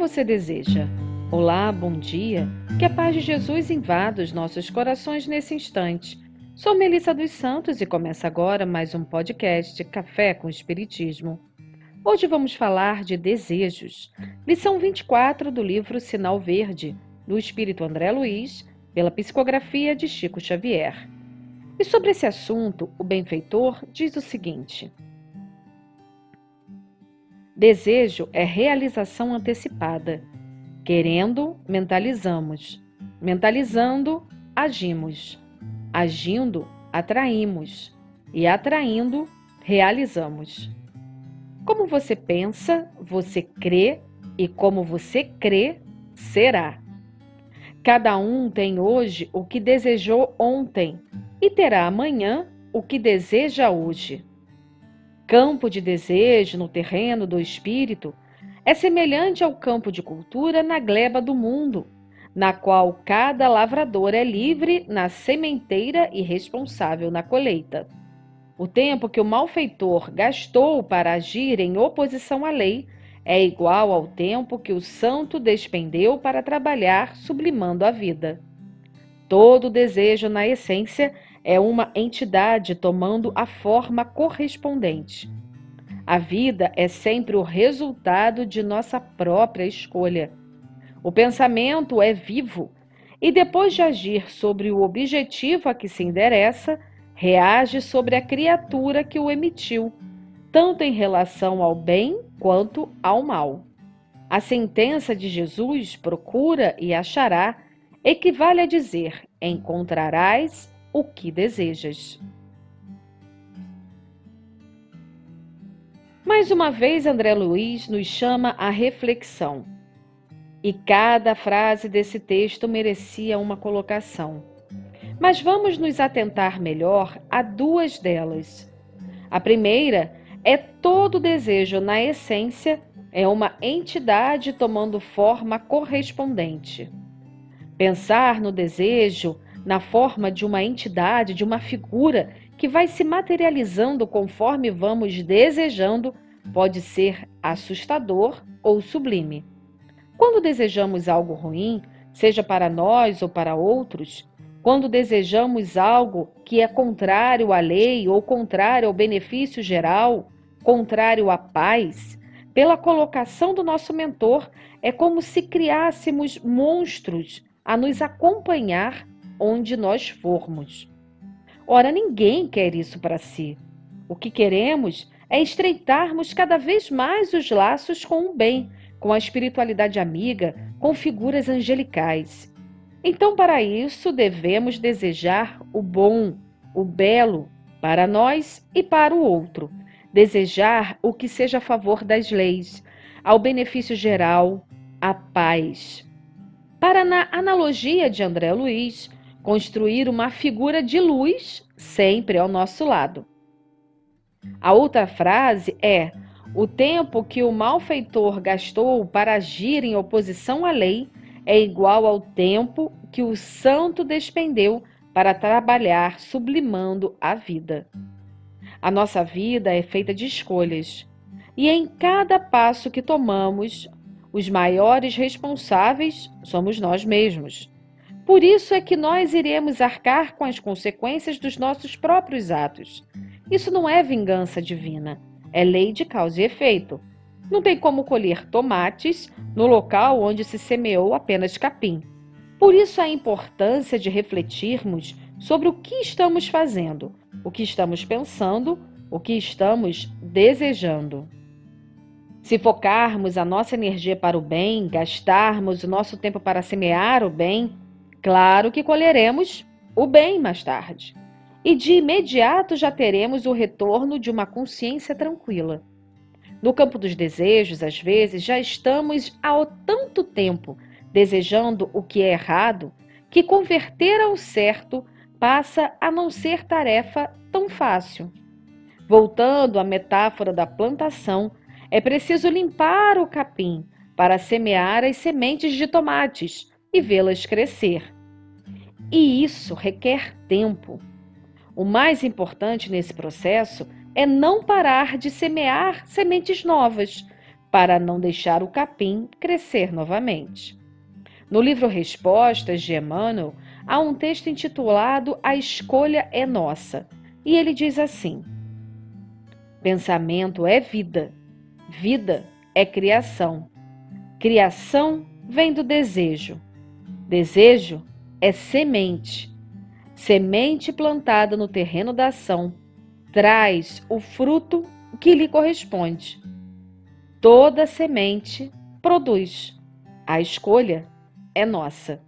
você deseja? Olá, bom dia. Que a paz de Jesus invada os nossos corações nesse instante. Sou Melissa dos Santos e começa agora mais um podcast Café com Espiritismo. Hoje vamos falar de desejos. Lição 24 do livro Sinal Verde, do Espírito André Luiz, pela psicografia de Chico Xavier. E sobre esse assunto, o benfeitor diz o seguinte: Desejo é realização antecipada. Querendo, mentalizamos. Mentalizando, agimos. Agindo, atraímos. E atraindo, realizamos. Como você pensa, você crê, e como você crê, será. Cada um tem hoje o que desejou ontem e terá amanhã o que deseja hoje campo de desejo no terreno do espírito é semelhante ao campo de cultura na gleba do mundo, na qual cada lavrador é livre na sementeira e responsável na colheita. O tempo que o malfeitor gastou para agir em oposição à lei é igual ao tempo que o santo despendeu para trabalhar sublimando a vida. Todo desejo, na essência, é uma entidade tomando a forma correspondente. A vida é sempre o resultado de nossa própria escolha. O pensamento é vivo e, depois de agir sobre o objetivo a que se endereça, reage sobre a criatura que o emitiu, tanto em relação ao bem quanto ao mal. A sentença de Jesus, procura e achará, equivale a dizer: encontrarás o que desejas. Mais uma vez, André Luiz nos chama à reflexão. E cada frase desse texto merecia uma colocação. Mas vamos nos atentar melhor a duas delas. A primeira é todo desejo, na essência, é uma entidade tomando forma correspondente. Pensar no desejo na forma de uma entidade, de uma figura que vai se materializando conforme vamos desejando, pode ser assustador ou sublime. Quando desejamos algo ruim, seja para nós ou para outros, quando desejamos algo que é contrário à lei ou contrário ao benefício geral, contrário à paz, pela colocação do nosso mentor, é como se criássemos monstros a nos acompanhar onde nós formos. Ora, ninguém quer isso para si. O que queremos é estreitarmos cada vez mais os laços com o bem, com a espiritualidade amiga, com figuras angelicais. Então, para isso, devemos desejar o bom, o belo, para nós e para o outro. Desejar o que seja a favor das leis, ao benefício geral, a paz. Para na analogia de André Luiz, construir uma figura de luz sempre ao nosso lado. A outra frase é: o tempo que o malfeitor gastou para agir em oposição à lei é igual ao tempo que o santo despendeu para trabalhar sublimando a vida. A nossa vida é feita de escolhas, e em cada passo que tomamos, os maiores responsáveis somos nós mesmos. Por isso é que nós iremos arcar com as consequências dos nossos próprios atos. Isso não é vingança divina, é lei de causa e efeito. Não tem como colher tomates no local onde se semeou apenas capim. Por isso a importância de refletirmos sobre o que estamos fazendo, o que estamos pensando, o que estamos desejando. Se focarmos a nossa energia para o bem, gastarmos o nosso tempo para semear o bem, Claro que colheremos o bem mais tarde. E de imediato já teremos o retorno de uma consciência tranquila. No campo dos desejos, às vezes, já estamos há tanto tempo desejando o que é errado que converter ao certo passa a não ser tarefa tão fácil. Voltando à metáfora da plantação, é preciso limpar o capim para semear as sementes de tomates e vê-las crescer. E isso requer tempo. O mais importante nesse processo é não parar de semear sementes novas, para não deixar o capim crescer novamente. No livro Respostas de Emmanuel, há um texto intitulado A Escolha é Nossa, e ele diz assim: Pensamento é vida, vida é criação, criação vem do desejo, desejo é semente, semente plantada no terreno da ação traz o fruto que lhe corresponde. Toda semente produz. A escolha é nossa.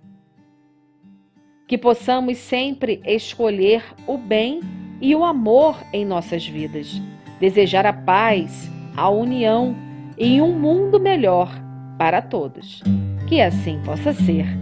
Que possamos sempre escolher o bem e o amor em nossas vidas, desejar a paz, a união e um mundo melhor para todos. Que assim possa ser.